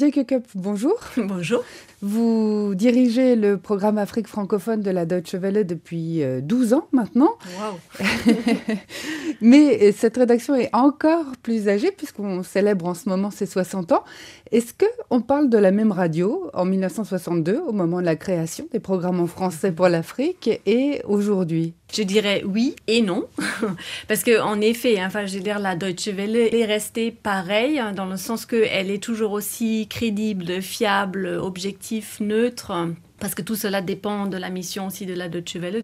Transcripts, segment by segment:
Jacques Cup, bonjour. Bonjour. Vous dirigez le programme Afrique francophone de la Deutsche Welle depuis 12 euh, ans maintenant. Wow. Mais cette rédaction est encore plus âgée puisqu'on célèbre en ce moment ses 60 ans. Est-ce qu'on parle de la même radio en 1962, au moment de la création des programmes en français pour l'Afrique, et aujourd'hui? Je dirais oui et non. Parce qu'en effet, hein, enfin, je dire, la Deutsche Welle est restée pareille, hein, dans le sens qu'elle est toujours aussi crédible, fiable, objectif, neutre parce que tout cela dépend de la mission aussi de la Deutsche Welle.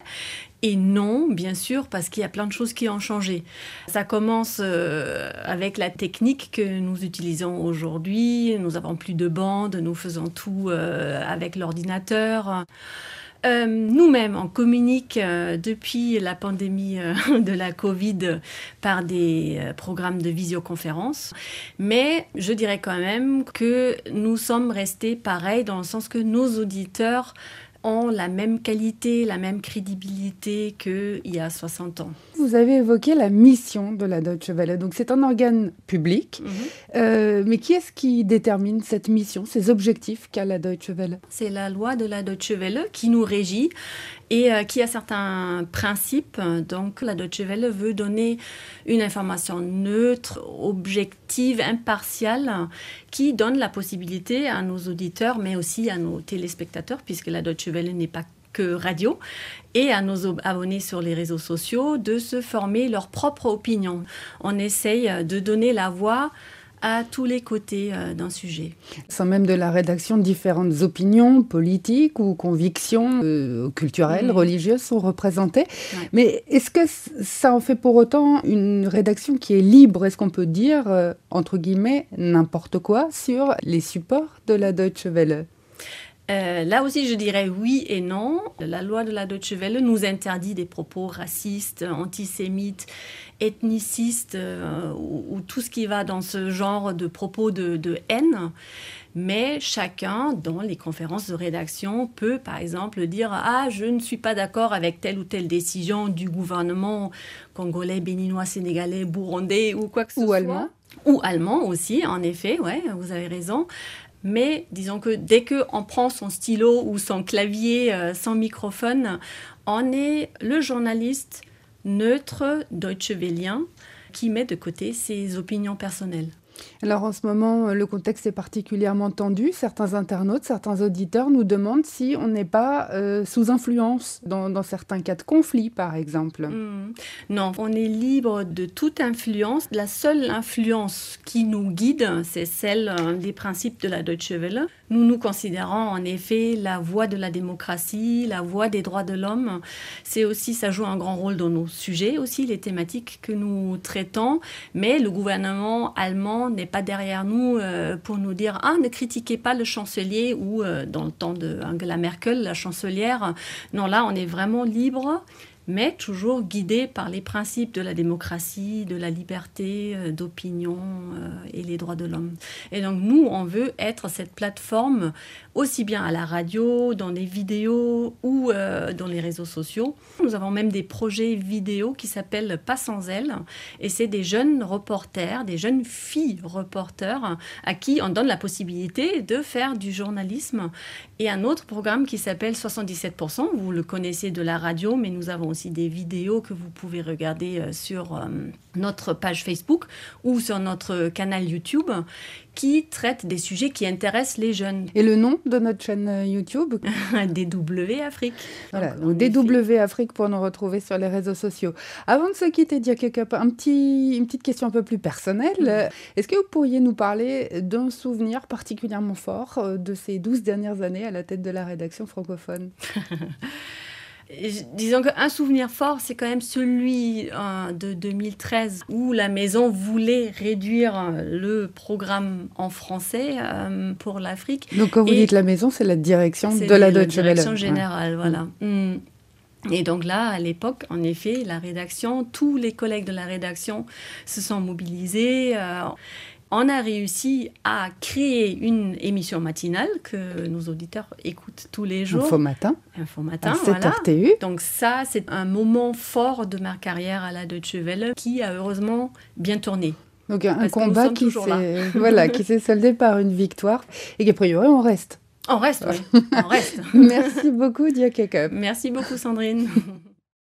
Et non, bien sûr, parce qu'il y a plein de choses qui ont changé. Ça commence euh, avec la technique que nous utilisons aujourd'hui. Nous avons plus de bandes, nous faisons tout euh, avec l'ordinateur. Euh, nous-mêmes, on communique depuis la pandémie de la Covid par des programmes de visioconférence, mais je dirais quand même que nous sommes restés pareils dans le sens que nos auditeurs ont la même qualité, la même crédibilité qu'il y a 60 ans. Vous avez évoqué la mission de la Deutsche Welle. Donc c'est un organe public, mhm. euh, mais qui est-ce qui détermine cette mission, ces objectifs qu'a la Deutsche Welle? C'est la loi de la Deutsche Welle qui nous régit et euh, qui a certains principes. Donc la Deutsche Welle veut donner une information neutre, objective, impartiale, qui donne la possibilité à nos auditeurs, mais aussi à nos téléspectateurs, puisque la Deutsche Welle n'est pas que radio, et à nos abonnés sur les réseaux sociaux de se former leur propre opinion. On essaye de donner la voix à tous les côtés euh, d'un sujet. Sans même de la rédaction, différentes opinions politiques ou convictions euh, culturelles, religieuses sont représentées. Mais est-ce que ça en fait pour autant une rédaction qui est libre Est-ce qu'on peut dire, euh, entre guillemets, n'importe quoi sur les supports de la Deutsche Welle? Euh, là aussi, je dirais oui et non. La loi de la Deutsche Welle nous interdit des propos racistes, antisémites, ethnicistes euh, ou, tout ce qui va dans ce genre de propos de, de, haine. Mais chacun, dans les conférences de rédaction, peut par exemple dire Ah, je ne suis pas d'accord avec telle ou telle décision du gouvernement congolais, béninois, sénégalais, burundais ou quoi que ce ou soit. Allemand. Ou allemand aussi, en effet, ouais, vous avez raison. Mais disons que dès qu'on prend son stylo ou son clavier euh, sans microphone, on est le journaliste neutre deutsche Wellien qui met de côté ses opinions personnelles. Alors en ce moment, le contexte est particulièrement tendu. Certains internautes, certains auditeurs nous demandent si on n'est pas euh, sous influence dans, certains cas de conflit, par exemple. Hmm. Non, on est libre de toute influence. La seule influence qui nous guide, c'est celle euh, des principes de la Deutsche Welle. Nous nous considérons en effet la voix de la démocratie, la voix des droits de l'homme. C'est aussi, ça joue un grand rôle dans nos sujets aussi, les thématiques que nous traitons. Mais le gouvernement allemand n'est pas derrière nous euh, pour nous dire ah ne critiquez pas le chancelier ou euh, dans le temps de Angela Merkel la chancelière. Non là on est vraiment libre mais toujours guidé par les principes de la démocratie, de la liberté euh, d'opinion euh, et les droits de l'homme. Et donc nous, on veut être cette plateforme aussi bien à la radio, dans les vidéos ou euh, dans les réseaux sociaux. Nous avons même des projets vidéo qui s'appellent Pas sans elle, et c'est des jeunes reporters, des jeunes filles reporters à qui on donne la possibilité de faire du journalisme. Et un autre programme qui s'appelle 77%, vous le connaissez de la radio, mais nous avons aussi des vidéos que vous pouvez regarder euh, sur euh, notre page Facebook ou sur notre canal YouTube qui traitent des sujets qui intéressent les jeunes. Et le nom de notre chaîne euh, YouTube? DW Afrique. Voilà, donc, DW Afrique pour nous retrouver sur les réseaux sociaux. Avant de se quitter, Diak Cup, un petit, une petite question un peu plus personnelle. Est-ce que vous pourriez nous parler d'un souvenir particulièrement fort de ces 12 dernières années à la tête de la rédaction francophone? Disons qu'un souvenir fort, c'est quand même celui euh, de 2013 où la maison voulait réduire euh, le programme en français euh, pour l'Afrique. Donc quand vous dites la maison, c'est la direction de la Deutsche Welle. La direction générale, voilà. Mm. Et donc là, à l'époque, en effet, la rédaction, tous les collègues de la rédaction se sont mobilisés on a réussi à créer une émission matinale que nos auditeurs écoutent tous les jours. Info matin. Info matin, à 7 RTU. Donc ça, c'est un moment fort de ma carrière à la Deutsche Welle qui a heureusement bien tourné. Donc un combat qui s'est voilà, qui s'est soldé par une victoire et qu'a priori on reste. On reste, oui. On reste. Merci beaucoup, Dia Merci beaucoup, Sandrine.